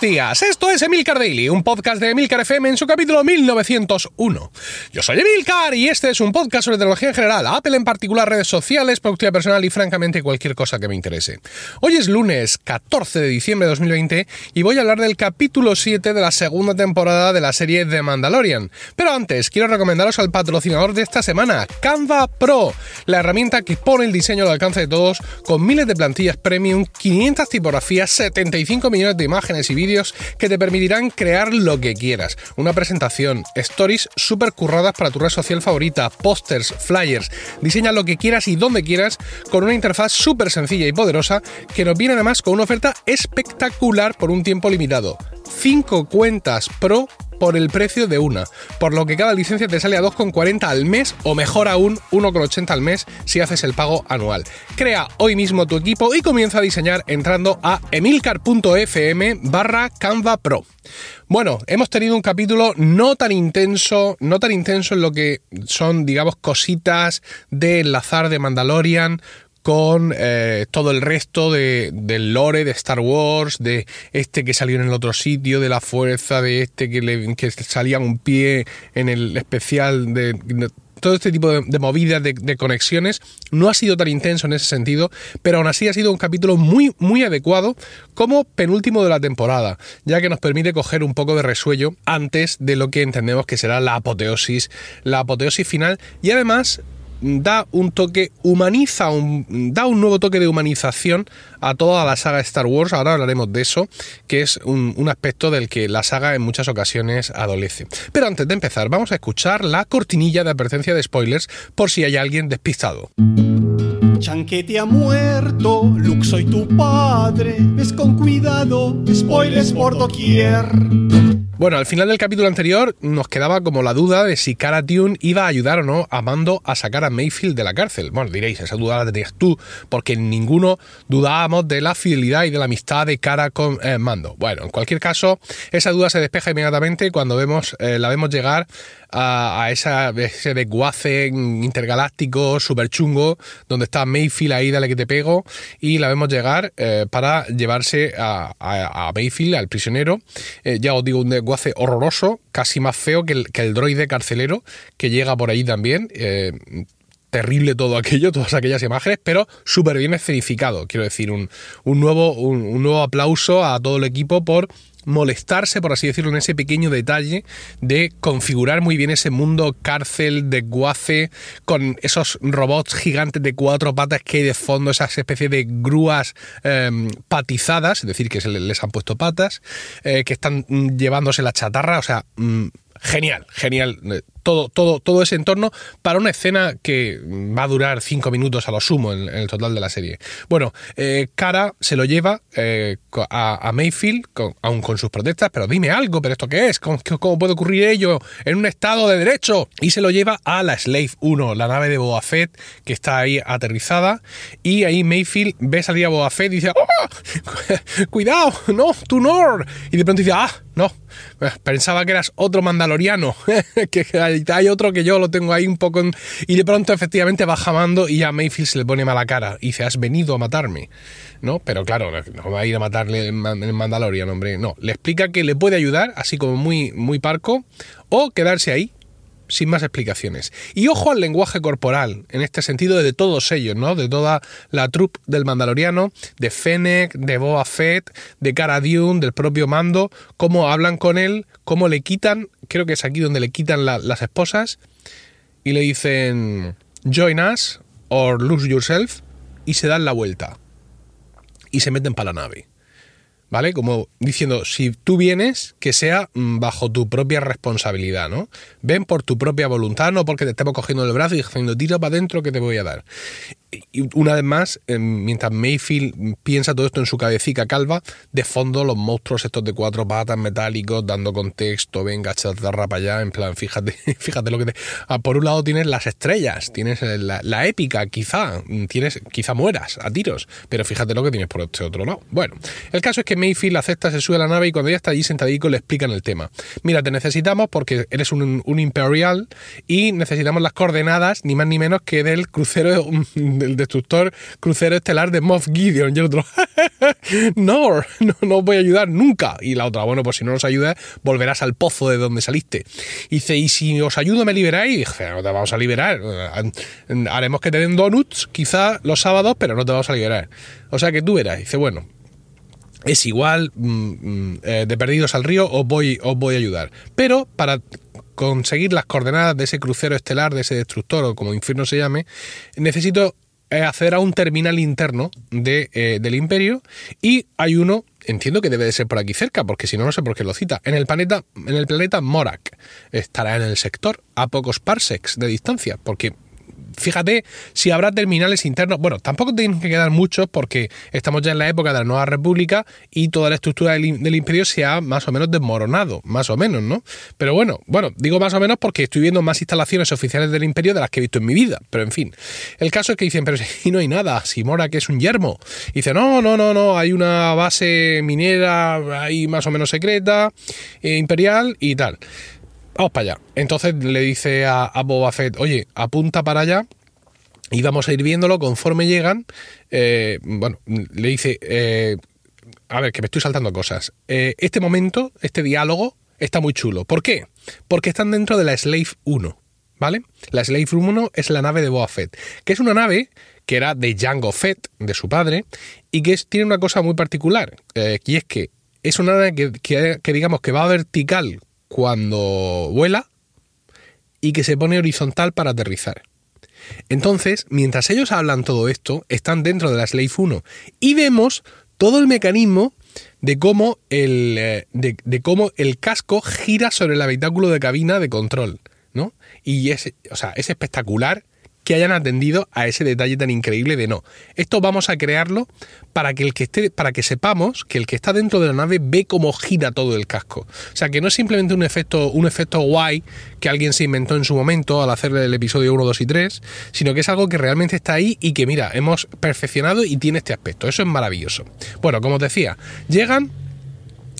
días. Esto es Emilcar Daily, un podcast de Emilcar FM en su capítulo 1901. Yo soy Emilcar y este es un podcast sobre tecnología en general, Apple en particular, redes sociales, productividad personal y francamente cualquier cosa que me interese. Hoy es lunes 14 de diciembre de 2020 y voy a hablar del capítulo 7 de la segunda temporada de la serie The Mandalorian. Pero antes, quiero recomendaros al patrocinador de esta semana, Canva Pro, la herramienta que pone el diseño al alcance de todos con miles de plantillas premium, 500 tipografías, 75 millones de imágenes y vídeos que te permitirán crear lo que quieras. Una presentación, stories súper curradas para tu red social favorita, pósters, flyers. Diseña lo que quieras y donde quieras con una interfaz súper sencilla y poderosa que nos viene además con una oferta espectacular por un tiempo limitado. 5 cuentas Pro por el precio de una, por lo que cada licencia te sale a 2,40 al mes o mejor aún 1,80 al mes si haces el pago anual. Crea hoy mismo tu equipo y comienza a diseñar entrando a emilcar.fm barra Canva Pro. Bueno, hemos tenido un capítulo no tan intenso, no tan intenso en lo que son, digamos, cositas de enlazar de Mandalorian con eh, todo el resto de, del lore de Star Wars, de este que salió en el otro sitio, de la fuerza, de este que, le, salía un pie en el especial de, todo este tipo de, movidas, de, de, conexiones, no ha sido tan intenso en ese sentido, pero aún así ha sido un capítulo muy, muy adecuado como penúltimo de la temporada, ya que nos permite coger un poco de resuello antes de lo que entendemos que será la apoteosis, la apoteosis final, y además da un toque, humaniza, un, da un nuevo toque de humanización a toda la saga Star Wars, ahora hablaremos de eso, que es un, aspecto del que la saga en muchas ocasiones adolece. Pero antes de empezar, vamos a escuchar la cortinilla de advertencia de spoilers por si hay alguien despistado. Chanquete ha muerto, Luke soy tu padre, ves con cuidado, spoilers por doquier. Bueno, al final del capítulo anterior nos quedaba como la duda de si Cara Dune iba a ayudar o no a Mando a sacar a Mayfield de la cárcel. Bueno, diréis, esa duda la tenías tú, porque ninguno dudábamos de la fidelidad y de la amistad de Cara con eh, Mando. Bueno, en cualquier caso, esa duda se despeja inmediatamente cuando vemos, eh, la vemos llegar a, esa, ese desguace intergaláctico súper chungo, donde está Mayfield ahí, dale que te pego, y la vemos llegar eh, para llevarse a, a, a, Mayfield, al prisionero. ya os digo, un desguace horroroso, casi más feo que el, que el droide carcelero que llega por ahí también. Eh, terrible todo aquello, todas aquellas imágenes, pero súper bien escenificado. Quiero decir, un, un nuevo, un, nuevo aplauso a todo el equipo por molestarse, por así decirlo, en ese pequeño detalle de configurar muy bien ese mundo cárcel de guace con esos robots gigantes de cuatro patas que hay de fondo, esas especies de grúas eh, patizadas, es decir, que se les han puesto patas, eh, que están llevándose la chatarra, o sea, mmm, genial, genial todo, todo, todo ese entorno para una escena que va a durar cinco minutos a lo sumo en, en el total de la serie. Bueno, eh, Cara se lo lleva eh, a, a, Mayfield, con, aún con sus protestas, pero dime algo, ¿pero esto qué es? ¿Cómo, ¿Cómo, puede ocurrir ello en un estado de derecho? Y se lo lleva a la Slave 1, la nave de Boba Fett, que está ahí aterrizada, y ahí Mayfield ve salir a Boba Fett y dice, ¡Oh! ¡Cuidado! ¡No! ¡Tu Nord! Y de pronto dice, ¡ah! No, pensaba que eras otro mandaloriano, que hay otro que yo lo tengo ahí un poco... En... Y de pronto efectivamente va jamando y a Mayfield se le pone mala cara y dice, has venido a matarme. ¿No? Pero claro, no va a ir a matarle el mandaloriano, hombre. No, le explica que le puede ayudar, así como muy, muy parco, o quedarse ahí sin más explicaciones. Y ojo al lenguaje corporal, en este sentido de todos ellos, ¿no? De toda la troupe del Mandaloriano, de Fennec, de Boba Fett, de Cara Dune, del propio Mando, cómo hablan con él, cómo le quitan, creo que es aquí donde le quitan la, las esposas, y le dicen, join us, or lose yourself, y se dan la vuelta. Y se meten para la nave. ¿vale? Como diciendo, si tú vienes, que sea bajo tu propia responsabilidad, ¿no? Ven por tu propia voluntad, no porque te estemos cogiendo el brazo y diciendo, tira para adentro que te voy a dar. Y una vez más, mientras Mayfield piensa todo esto en su cabecita calva, de fondo los monstruos estos de cuatro patas metálicos dando contexto, venga, chatarra para allá, en plan, fíjate, fíjate lo que te... Ah, por un lado tienes las estrellas, tienes la, la, épica, quizá, tienes, quizá mueras a tiros, pero fíjate lo que tienes por este otro lado. Bueno, el caso es que Mayfield acepta, se sube a la nave y cuando ya está allí sentadico le explican el tema. Mira, te necesitamos porque eres un, un imperial y necesitamos las coordenadas, ni más ni menos que del crucero el destructor crucero estelar de Moff Gideon. Y el otro, no, no, no os voy a ayudar nunca. Y la otra, bueno, pues si no nos ayudas, volverás al pozo de donde saliste. Y dice, y si os ayudo, me liberáis. No te vamos a liberar. Haremos que te den donuts, quizá los sábados, pero no te vamos a liberar. O sea que tú verás. dice, bueno, es igual, mm, mm, eh, de perdidos al río os voy, os voy a ayudar. Pero para conseguir las coordenadas de ese crucero estelar, de ese destructor o como infierno se llame, necesito eh, acceder a un terminal interno eh, del imperio y hay uno, entiendo que debe de ser por aquí cerca, porque si no, no sé por qué lo cita, en el planeta, en el planeta Morak. Estará en el sector a pocos parsecs de distancia, porque fíjate si habrá terminales internos. Bueno, tampoco tienen que quedar muchos porque estamos ya en la época de la Nueva República y toda la estructura del, imperio se ha más o menos desmoronado, más o menos, ¿no? Pero bueno, bueno, digo más o menos porque estoy viendo más instalaciones oficiales del imperio de las que he visto en mi vida, pero en fin. El caso es que dicen, pero si no hay nada, si Mora que es un yermo. dice, no, no, no, no, hay una base minera ahí más o menos secreta, eh, imperial y tal vamos para allá. Entonces le dice a, Boba Fett, oye, apunta para allá y vamos a ir viéndolo conforme llegan. Eh, bueno, le dice, eh, a ver, que me estoy saltando cosas. Eh, este momento, este diálogo, está muy chulo. ¿Por qué? Porque están dentro de la Slave 1. ¿Vale? La Slave 1 es la nave de Boba Fett, que es una nave que era de Jango Fett, de su padre, y que tiene una cosa muy particular, y es que es una nave que, que, digamos que va vertical cuando vuela y que se pone horizontal para aterrizar. Entonces, mientras ellos hablan todo esto, están dentro de la Slave 1 y vemos todo el mecanismo de cómo el, eh, de, cómo el casco gira sobre el habitáculo de cabina de control. ¿no? Y o sea, es espectacular que hayan atendido a ese detalle tan increíble de no. Esto vamos a crearlo para que el que esté, para que sepamos que el que está dentro de la nave ve cómo gira todo el casco. O sea, que no es simplemente un efecto, un efecto guay que alguien se inventó en su momento al hacer el episodio 1, 2 y 3, sino que es algo que realmente está ahí y que mira, hemos perfeccionado y tiene este aspecto. Eso es maravilloso. Bueno, como os decía, llegan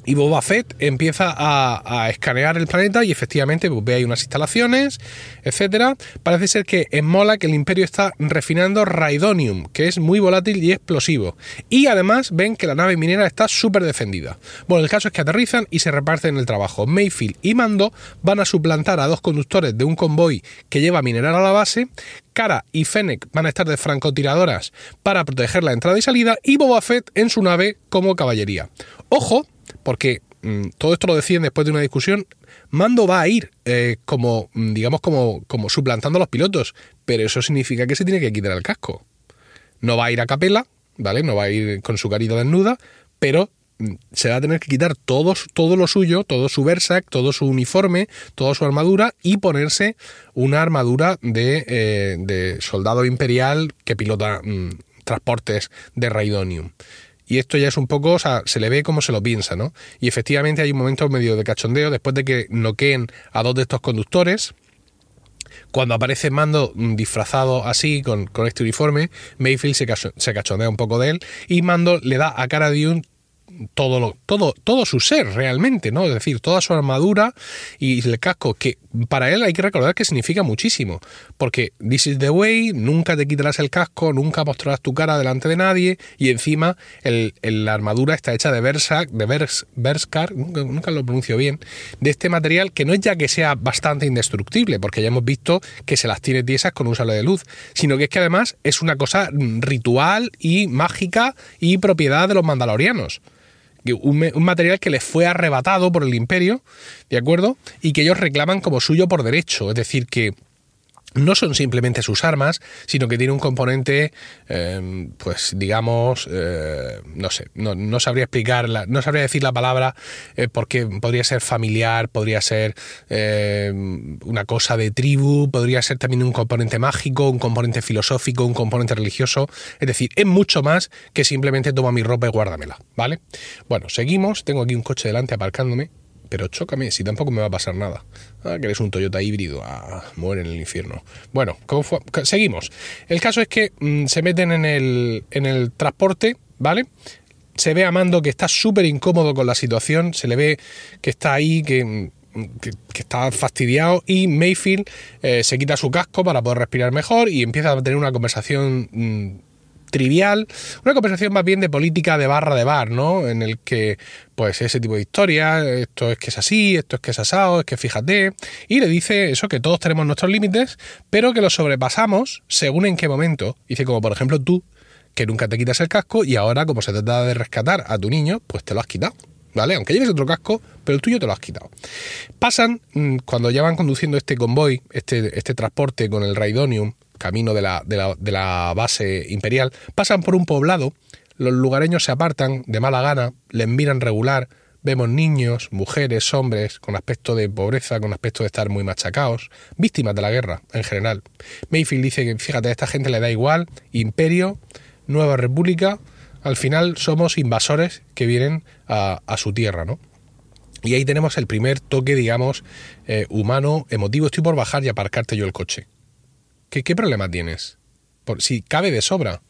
y Boba Fett empieza a, escanear el planeta y efectivamente pues, ve ahí unas instalaciones, etcétera. Parece ser que en Mola que el Imperio está refinando Raidonium, que es muy volátil y explosivo. Y además ven que la nave minera está súper defendida. Bueno, el caso es que aterrizan y se reparten el trabajo. Mayfield y Mando van a suplantar a dos conductores de un convoy que lleva mineral a la base. Cara y Fennec van a estar de francotiradoras para proteger la entrada y salida y Boba Fett en su nave como caballería. Ojo, porque mm, todo esto lo deciden después de una discusión. Mando va a ir eh, como, mm, digamos, como, como suplantando a los pilotos, pero eso significa que se tiene que quitar el casco. No va a ir a capela, ¿vale? No va a ir con su carita desnuda, pero mm, se va a tener que quitar todo, todo lo suyo, todo su Versac, todo su uniforme, toda su armadura y ponerse una armadura de, eh, de soldado imperial que pilota transportes de Raidonium. Y esto ya es un poco, o sea, se le ve como se lo piensa, ¿no? Y efectivamente hay un momento medio de cachondeo después de que noqueen a dos de estos conductores. Cuando aparece Mando disfrazado así, con, con este uniforme, Mayfield se, se, cachondea un poco de él y Mando le da a Cara Dune todo, lo, todo, todo su ser realmente, ¿no? Es decir, toda su armadura y el casco, que para él hay que recordar que significa muchísimo, porque this is the way, nunca te quitarás el casco, nunca mostrarás tu cara delante de nadie, y encima el, la armadura está hecha de Versac, de Vers, Verskar, nunca, nunca, lo pronuncio bien, de este material que no es ya que sea bastante indestructible, porque ya hemos visto que se las tiene tiesas con un sable de luz, sino que es que además es una cosa ritual y mágica y propiedad de los mandalorianos un, material que les fue arrebatado por el imperio, ¿de acuerdo? Y que ellos reclaman como suyo por derecho, es decir, que no son simplemente sus armas, sino que tiene un componente, eh, pues digamos, eh, no sé, no, sabría explicarla, no sabría decir la palabra, eh, porque podría ser familiar, podría ser una cosa de tribu, podría ser también un componente mágico, un componente filosófico, un componente religioso, es decir, es mucho más que simplemente toma mi ropa y guárdamela, ¿vale? Bueno, seguimos, tengo aquí un coche delante aparcándome, pero chócame, si tampoco me va a pasar nada. Ah, que eres un Toyota híbrido, ah, muere en el infierno. Bueno, ¿cómo seguimos. El caso es que mm, se meten en el, en el transporte, ¿vale? Se ve a Mando que está súper incómodo con la situación, se le ve que está ahí, que mm, que, está fastidiado y Mayfield eh, se quita su casco para poder respirar mejor y empieza a tener una conversación mm, trivial, una conversación más bien de política de barra de bar, ¿no? En el que, pues, ese tipo de historia, esto es que es así, esto es que es asado, es que fíjate, y le dice eso, que todos tenemos nuestros límites, pero que los sobrepasamos según en qué momento. Dice, como por ejemplo tú, que nunca te quitas el casco y ahora, como se trata de rescatar a tu niño, pues te lo has quitado. ¿vale? Aunque lleves otro casco, pero el tuyo te lo has quitado. Pasan, mm, cuando ya van conduciendo este convoy, este, este transporte con el Raidonium, camino de la, base imperial, pasan por un poblado, los lugareños se apartan de mala gana, les miran regular, vemos niños, mujeres, hombres, con aspecto de pobreza, con aspecto de estar muy machacados, víctimas de la guerra en general. Mayfield dice que, fíjate, a esta gente le da igual, imperio, nueva república, al final somos invasores que vienen a, su tierra, ¿no? Y ahí tenemos el primer toque, digamos, eh, humano, emotivo. Estoy por bajar y aparcarte yo el coche. ¿Qué, qué problema tienes? Por, si cabe de sobra.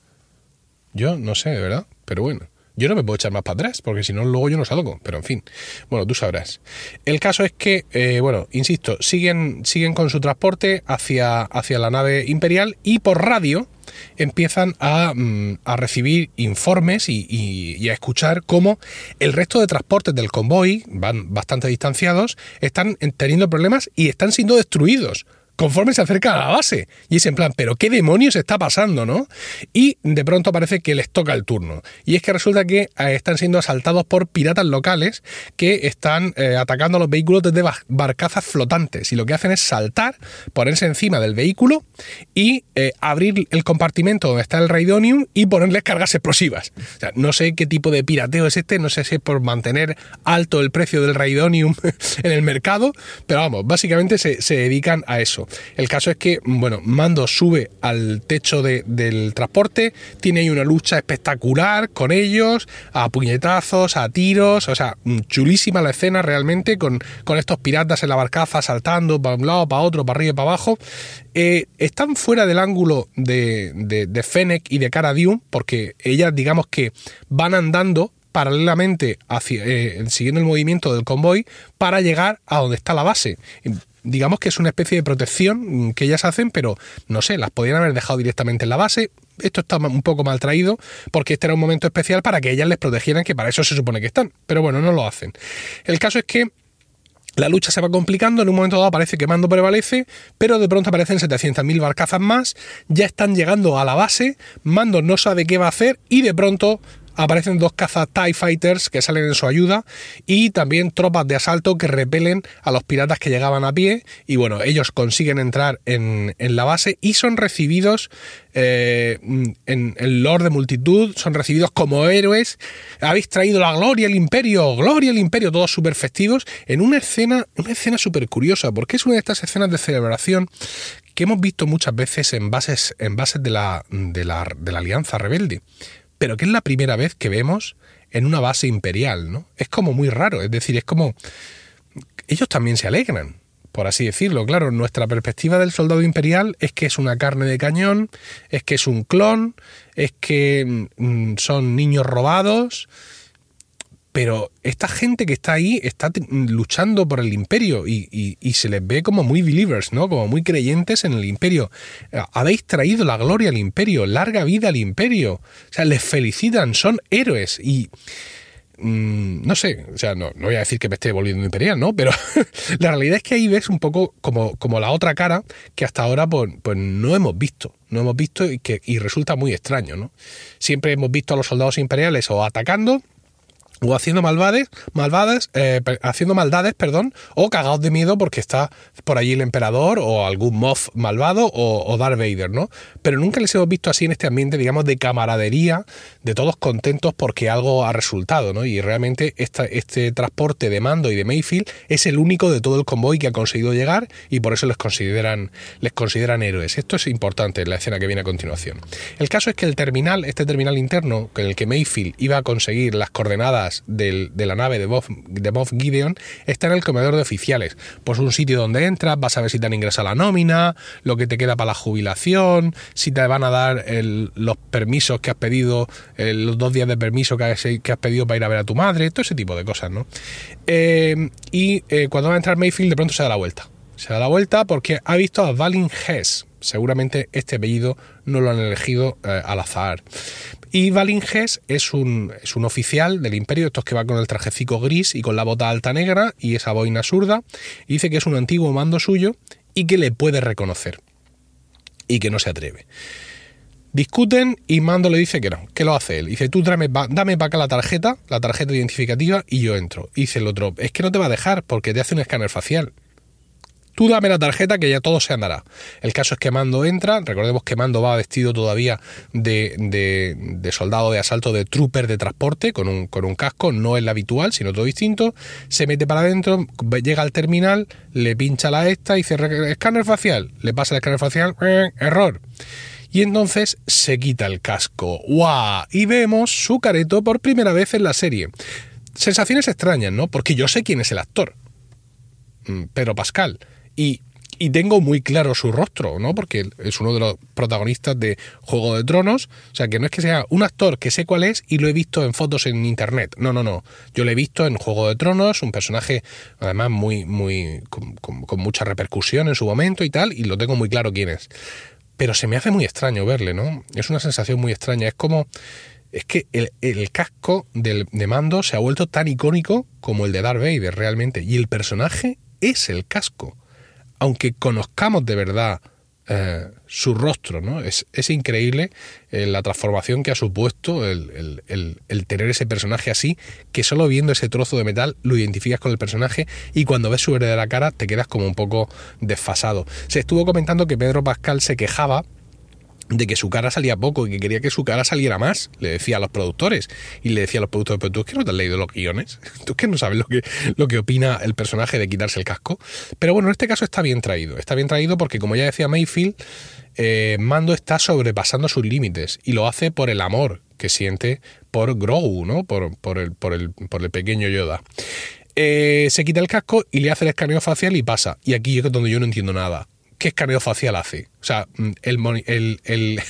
Yo no sé, de verdad, pero bueno. Yo no me puedo echar más para atrás, porque si no, luego yo no salgo. Pero en fin, bueno, tú sabrás. El caso es que, eh, bueno, insisto, siguen, siguen con su transporte hacia, hacia la nave imperial y por radio empiezan a, mm, recibir informes y, a escuchar cómo el resto de transportes del convoy, van bastante distanciados, están teniendo problemas y están siendo destruidos conforme se acerca a la base. Y es en plan, pero ¿qué demonios está pasando, no? Y de pronto parece que les toca el turno. Y es que resulta que eh, están siendo asaltados por piratas locales que están eh, atacando a los vehículos desde barcazas flotantes. Y lo que hacen es saltar, ponerse encima del vehículo y eh, abrir el compartimento donde está el Raidonium y ponerles cargas explosivas. O sea, no sé qué tipo de pirateo es este, no sé si es por mantener alto el precio del Raidonium en el mercado, pero vamos, básicamente se, se dedican a eso. El caso es que, bueno, Mando sube al techo del transporte, tiene ahí una lucha espectacular con ellos, a puñetazos, a tiros, o sea, chulísima la escena realmente, con, estos piratas en la barcaza saltando para un lado, para otro, para arriba y para abajo. Eh, están fuera del ángulo de, de, Fennec y de Cara Dune, porque ellas, digamos que van andando paralelamente eh, siguiendo el movimiento del convoy para llegar a donde está la base digamos que es una especie de protección que ellas hacen, pero no sé, las podrían haber dejado directamente en la base. Esto está un poco mal traído porque este era un momento especial para que ellas les protegieran, que para eso se supone que están. Pero bueno, no lo hacen. El caso es que la lucha se va complicando, en un momento dado parece que Mando prevalece, pero de pronto aparecen 700.000 barcazas más, ya están llegando a la base, Mando no sabe qué va a hacer y de pronto aparecen dos cazas TIE Fighters que salen en su ayuda y también tropas de asalto que repelen a los piratas que llegaban a pie y bueno, ellos consiguen entrar en, la base y son recibidos eh, en el Lord de multitud, son recibidos como héroes, habéis traído la gloria al imperio, gloria al imperio, todos súper festivos, en una escena, una escena súper curiosa, porque es una de estas escenas de celebración que hemos visto muchas veces en bases, en bases de la, de la, de la Alianza Rebelde pero que es la primera vez que vemos en una base imperial, ¿no? Es como muy raro, es decir, es como... Ellos también se alegran, por así decirlo. Claro, nuestra perspectiva del soldado imperial es que es una carne de cañón, es que es un clon, es que mm, son niños robados, pero esta gente que está ahí está luchando por el imperio y, se les ve como muy believers, ¿no? Como muy creyentes en el imperio. Eh, habéis traído la gloria al imperio, larga vida al imperio. O sea, les felicitan, son héroes y... Mm, no sé, o sea, no, no, voy a decir que me esté volviendo imperial, ¿no? Pero la realidad es que ahí ves un poco como, como la otra cara que hasta ahora pues, pues no hemos visto, no hemos visto y que y resulta muy extraño, ¿no? Siempre hemos visto a los soldados imperiales o atacando o haciendo malvades, malvadas, eh, haciendo maldades, perdón, o cagados de miedo porque está por allí el emperador o algún Moff malvado o, o, Darth Vader, ¿no? Pero nunca les hemos visto así en este ambiente, digamos, de camaradería, de todos contentos porque algo ha resultado, ¿no? Y realmente esta, este transporte de mando y de Mayfield es el único de todo el convoy que ha conseguido llegar y por eso les consideran, les consideran héroes. Esto es importante en la escena que viene a continuación. El caso es que el terminal, este terminal interno, con el que Mayfield iba a conseguir las coordenadas de la nave de Moff Gideon está en el comedor de oficiales. Pues un sitio donde entras, vas a ver si te han ingresado la nómina, lo que te queda para la jubilación, si te van a dar los permisos que has pedido, los dos días de permiso que has, pedido para ir a ver a tu madre, todo ese tipo de cosas, ¿no? Eh, y eh, cuando va a entrar Mayfield, de pronto se da la vuelta. Se da la vuelta porque ha visto a Valin Hess. Seguramente este apellido no lo han elegido eh, al azar. Y Valinges es un, es un oficial del imperio, estos que va con el trajecico gris y con la bota alta negra y esa boina zurda, y dice que es un antiguo mando suyo y que le puede reconocer y que no se atreve. Discuten y Mando le dice que no, que lo hace él. Dice, tú dame, dame para acá la tarjeta, la tarjeta identificativa y yo entro. Y dice el otro, es que no te va a dejar porque te hace un escáner facial. Tú dame la tarjeta que ya todo se andará. El caso es que Mando entra, recordemos que Mando va vestido todavía de, soldado de asalto, de trooper de transporte, con un, con un casco, no es habitual, sino todo distinto, se mete para adentro, llega al terminal, le pincha la esta y dice escáner facial, le pasa el escáner facial, eh, error. Y entonces se quita el casco. ¡Guau! Y vemos su careto por primera vez en la serie. Sensaciones extrañas, ¿no? Porque yo sé quién es el actor. Mm, Pedro Pascal y, tengo muy claro su rostro, ¿no? Porque es uno de los protagonistas de Juego de Tronos. O sea, que no es que sea un actor que sé cuál es y lo he visto en fotos en internet. No, no, no. Yo lo he visto en Juego de Tronos, un personaje además muy, muy, con, mucha repercusión en su momento y tal, y lo tengo muy claro quién es. Pero se me hace muy extraño verle, ¿no? Es una sensación muy extraña. Es como. Es que el, el casco del, de mando se ha vuelto tan icónico como el de Darth Vader realmente. Y el personaje es el casco aunque conozcamos de verdad eh, su rostro, ¿no? Es, increíble eh, la transformación que ha supuesto el, tener ese personaje así, que solo viendo ese trozo de metal lo identificas con el personaje y cuando ves su verdadera cara te quedas como un poco desfasado. Se estuvo comentando que Pedro Pascal se quejaba de que su cara salía poco y que quería que su cara saliera más, le decía a los productores. Y le decía a los productores, pero tú es que no te has leído los guiones, tú es que no sabes lo que, lo que opina el personaje de quitarse el casco. Pero bueno, en este caso está bien traído. Está bien traído porque, como ya decía Mayfield, eh, Mando está sobrepasando sus límites y lo hace por el amor que siente por Grogu, ¿no? Por, por, el, por, el, por el pequeño Yoda. Eh, se quita el casco y le hace el escaneo facial y pasa. Y aquí es donde yo no entiendo nada ¿qué escaneo facial hace? O sea, mm, el,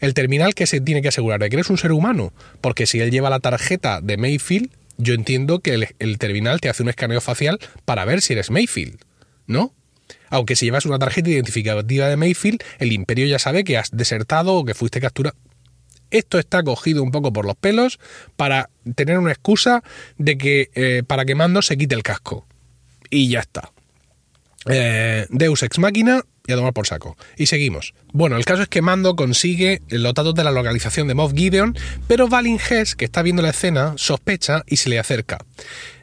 el, terminal que se tiene que asegurar de que eres un ser humano, porque si él lleva la tarjeta de Mayfield, yo entiendo que el, terminal te hace un escaneo facial para ver si eres Mayfield, ¿no? Aunque si llevas una tarjeta identificativa de Mayfield, el imperio ya sabe que has desertado o que fuiste capturado. Esto está cogido un poco por los pelos para tener una excusa de que eh, para que Mando se quite el casco. Y ya está. Eh, Deus Ex Máquina y a tomar por saco. Y seguimos. Bueno, el caso es que Mando consigue los datos de la localización de Moff Gideon, pero Valin Hess, que está viendo la escena, sospecha y se le acerca.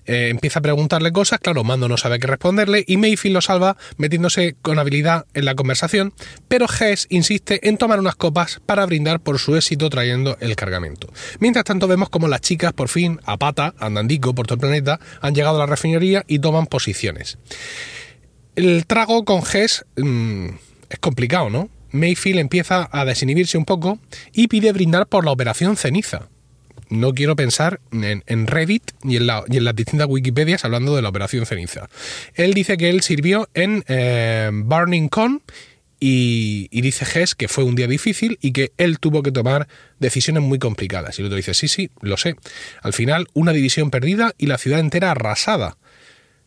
Eh, empieza a preguntarle cosas, claro, Mando no sabe qué responderle y Mayfield lo salva metiéndose con habilidad en la conversación, pero Hess insiste en tomar unas copas para brindar por su éxito trayendo el cargamento. Mientras tanto vemos como las chicas por fin, a pata, andandico por todo el planeta, han llegado a la refinería y toman posiciones. El trago con Hess mm, es complicado, ¿no? Mayfield empieza a desinhibirse un poco y pide brindar por la operación ceniza. No quiero pensar en, Reddit ni en, las distintas Wikipedias hablando de la operación ceniza. Él dice que él sirvió en eh, Burning Con y, dice Hess que fue un día difícil y que él tuvo que tomar decisiones muy complicadas. Y el otro dice, sí, sí, lo sé. Al final, una división perdida y la ciudad entera arrasada y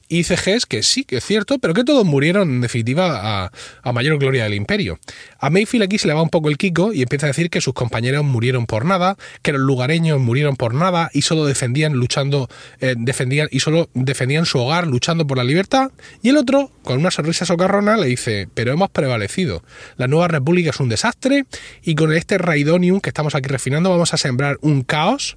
ICGs que sí, que es cierto, pero que todos murieron en definitiva a, mayor gloria del imperio. A Mayfield aquí se le va un poco el kiko y empieza a decir que sus compañeros murieron por nada, que los lugareños murieron por nada y solo defendían luchando, eh, defendían y solo defendían su hogar luchando por la libertad. Y el otro, con una sonrisa socarrona, le dice, pero hemos prevalecido. La nueva república es un desastre y con este Raidonium que estamos aquí refinando vamos a sembrar un caos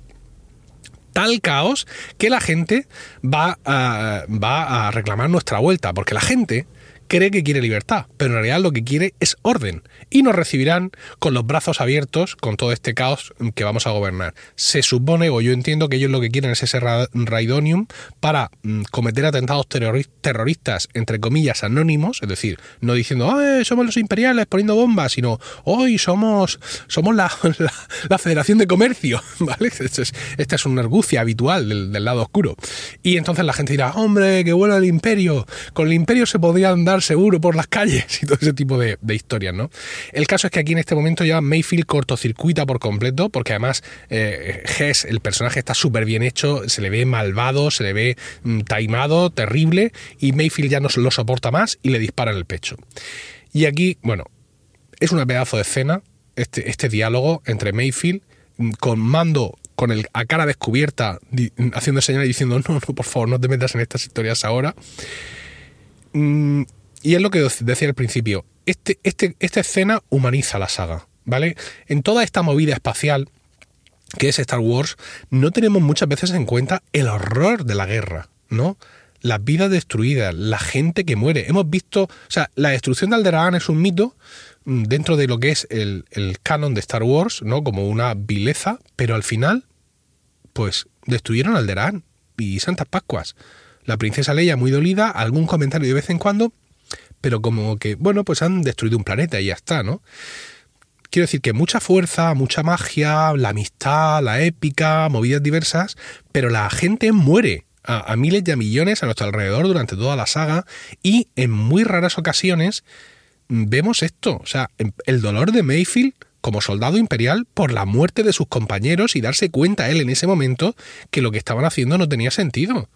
tal caos que la gente va a, va a reclamar nuestra vuelta, porque la gente cree que quiere libertad, pero en realidad lo que quiere es orden. Y nos recibirán con los brazos abiertos con todo este caos que vamos a gobernar. Se supone, o yo entiendo que ellos lo que quieren es ese Raidonium para mm, cometer atentados terroristas, entre comillas, anónimos, es decir, no diciendo, somos los imperiales poniendo bombas, sino, hoy somos, somos la, la, Federación de Comercio, ¿vale? Esta es, una argucia habitual del, lado oscuro. Y entonces la gente dirá, hombre, que bueno el imperio, con el imperio se podría seguro por las calles y todo ese tipo de, historias, ¿no? El caso es que aquí en este momento ya Mayfield cortocircuita por completo, porque además eh, el personaje está súper bien hecho, se le ve malvado, se le ve mm, taimado, terrible, y Mayfield ya no lo soporta más y le dispara en el pecho. Y aquí, bueno, es una pedazo de escena, este, este diálogo entre Mayfield mm, con Mando con el, a cara descubierta haciendo señales y diciendo no, no, por favor, no te metas en estas historias ahora. Y es lo que decía al principio, este, este, esta escena humaniza la saga, ¿vale? En toda esta movida espacial que es Star Wars, no tenemos muchas veces en cuenta el horror de la guerra, ¿no? Las vidas destruidas, la gente que muere. Hemos visto, o sea, la destrucción de Alderaan es un mito mm, dentro de lo que es el, el canon de Star Wars, ¿no? Como una vileza, pero al final, pues destruyeron Alderaan y Santas Pascuas. La princesa Leia muy dolida, algún comentario de vez en cuando, pero como que, bueno, pues han destruido un planeta y ya está, ¿no? Quiero decir que mucha fuerza, mucha magia, la amistad, la épica, movidas diversas, pero la gente muere a, miles y a millones a nuestro alrededor durante toda la saga y en muy raras ocasiones vemos esto, o sea, em, el dolor de Mayfield como soldado imperial por la muerte de sus compañeros y darse cuenta él en ese momento que lo que estaban haciendo no tenía sentido.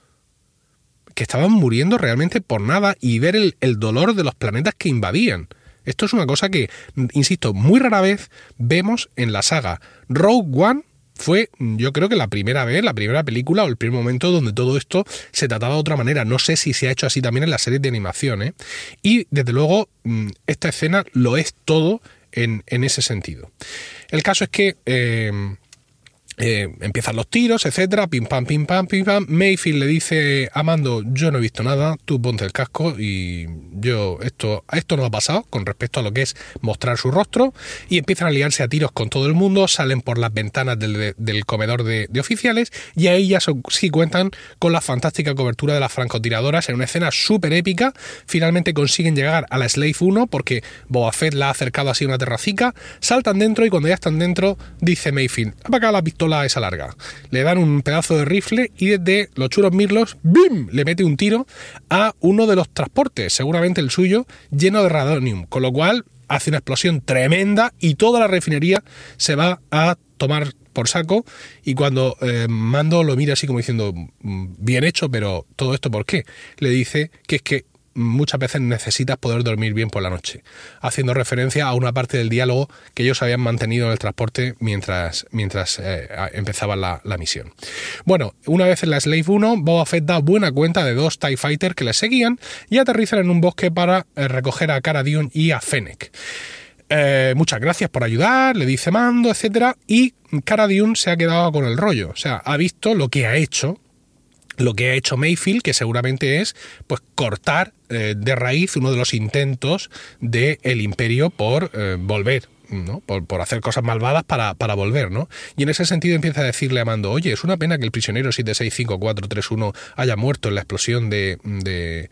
Que estaban muriendo realmente por nada y ver el, dolor de los planetas que invadían. Esto es una cosa que, insisto, muy rara vez vemos en la saga. Rogue One fue, yo creo que la primera vez, la primera película o el primer momento donde todo esto se trataba de otra manera. No sé si se ha hecho así también en la serie de animación. ¿eh? Y desde luego, mm, esta escena lo es todo en, ese sentido. El caso es que eh, eh, empiezan los tiros, etcétera, pim pam, pim pam, pim pam. Mayfield le dice a Mando, yo no he visto nada, tú ponte el casco y yo, esto, esto no ha pasado con respecto a lo que es mostrar su rostro y empiezan a liarse a tiros con todo el mundo, salen por las ventanas del, comedor de, oficiales y ahí ya sí cuentan con la fantástica cobertura de las francotiradoras en una escena súper épica. Finalmente consiguen llegar a la Slave 1 porque Boba Fett la ha acercado así a una terracica, saltan dentro y cuando ya están dentro dice Mayfield, apaga la pistola esa larga. Le dan un pedazo de rifle y desde los churos mirlos, ¡bim! le mete un tiro a uno de los transportes, seguramente el suyo, lleno de radonium, con lo cual hace una explosión tremenda y toda la refinería se va a tomar por saco y cuando eh, Mando lo mira así como diciendo mm, bien hecho pero todo esto por qué le dice que es que muchas veces necesitas poder dormir bien por la noche, haciendo referencia a una parte del diálogo que ellos habían mantenido en el transporte mientras, mientras eh, empezaba la, misión. Bueno, una vez en la Slave 1, Boba Fett da buena cuenta de dos TIE Fighters que le seguían y aterrizan en un bosque para eh, recoger a Cara Dune y a Fennec. Eh, muchas gracias por ayudar, le dice Mando, etcétera, y Cara Dune se ha quedado con el rollo, o sea, ha visto lo que ha hecho lo que ha hecho Mayfield, que seguramente es pues cortar eh, de raíz uno de los intentos del el imperio por eh, volver. ¿no? Por, hacer cosas malvadas para, para, volver, ¿no? Y en ese sentido empieza a decirle a Mando, oye, es una pena que el prisionero 765-431 haya muerto en la explosión de, de,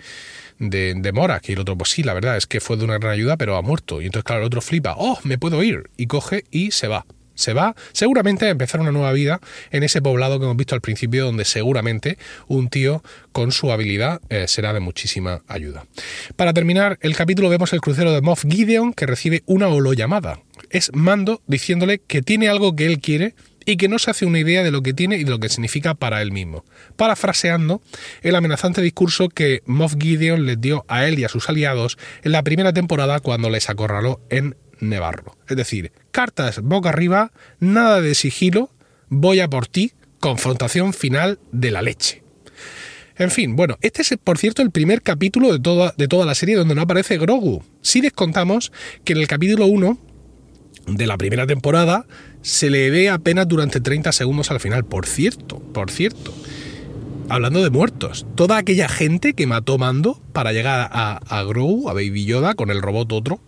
de, de Mora, que el otro, pues sí, la verdad es que fue de una gran ayuda, pero ha muerto. Y entonces, claro, el otro flipa, oh, me puedo ir, y coge y se va se va seguramente a empezar una nueva vida en ese poblado que hemos visto al principio, donde seguramente un tío con su habilidad eh, será de muchísima ayuda. Para terminar el capítulo vemos el crucero de Moff Gideon que recibe una llamada. Es Mando diciéndole que tiene algo que él quiere y que no se hace una idea de lo que tiene y de lo que significa para él mismo, parafraseando el amenazante discurso que Moff Gideon les dio a él y a sus aliados en la primera temporada cuando les acorraló en Nevarro. Es decir, cartas boca arriba, nada de sigilo, voy a por ti, confrontación final de la leche. En fin, bueno, este es por cierto el primer capítulo de toda, de toda la serie donde no aparece Grogu. Si descontamos que en el capítulo 1 de la primera temporada se le ve apenas durante 30 segundos al final. Por cierto, por cierto. hablando de muertos. Toda aquella gente que mató Mando para llegar a, a Grogu, a Baby Yoda, con el robot otro,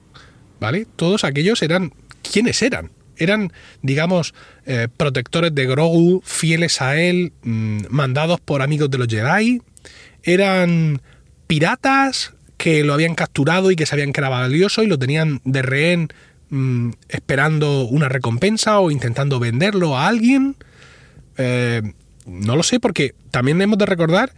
¿vale? Todos aquellos eran... ¿Quiénes eran? Eran, digamos, eh, protectores de Grogu, fieles a él, mmm, mandados por amigos de los Jedi. Eran piratas que lo habían capturado y que sabían que era valioso y lo tenían de rehén mmm, esperando una recompensa o intentando venderlo a alguien. Eh, no lo sé, porque también hemos de recordar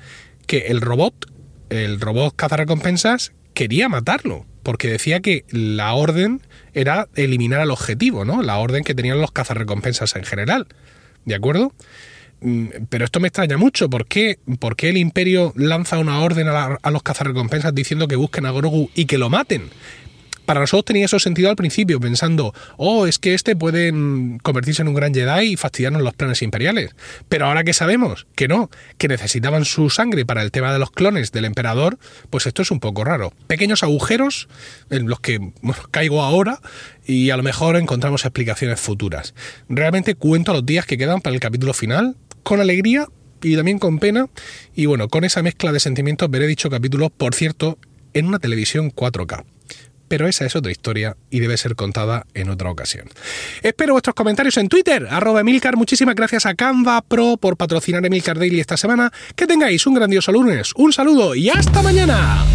que el robot, el robot cazarrecompensas, quería matarlo, porque decía que la orden era eliminar al objetivo, ¿no? La orden que tenían los cazarrecompensas en general. ¿De acuerdo? Mm, pero esto me extraña mucho. ¿Por qué, ¿Por qué el Imperio lanza una orden a, la, a los cazarrecompensas diciendo que busquen a Grogu y que lo maten? Para nosotros tenía eso sentido al principio, pensando, oh, es que este puede convertirse en un gran Jedi y fastidiarnos los planes imperiales. Pero ahora que sabemos que no, que necesitaban su sangre para el tema de los clones del emperador, pues esto es un poco raro. Pequeños agujeros en los que caigo ahora y a lo mejor encontramos explicaciones futuras. Realmente cuento los días que quedan para el capítulo final con alegría y también con pena. Y bueno, con esa mezcla de sentimientos veré dicho capítulo, por cierto, en una televisión 4K pero esa es otra historia y debe ser contada en otra ocasión. Espero vuestros comentarios en Twitter, arroba Emilcar. Muchísimas gracias a Canva Pro por patrocinar Emilcar Daily esta semana. Que tengáis un grandioso lunes, un saludo y hasta mañana.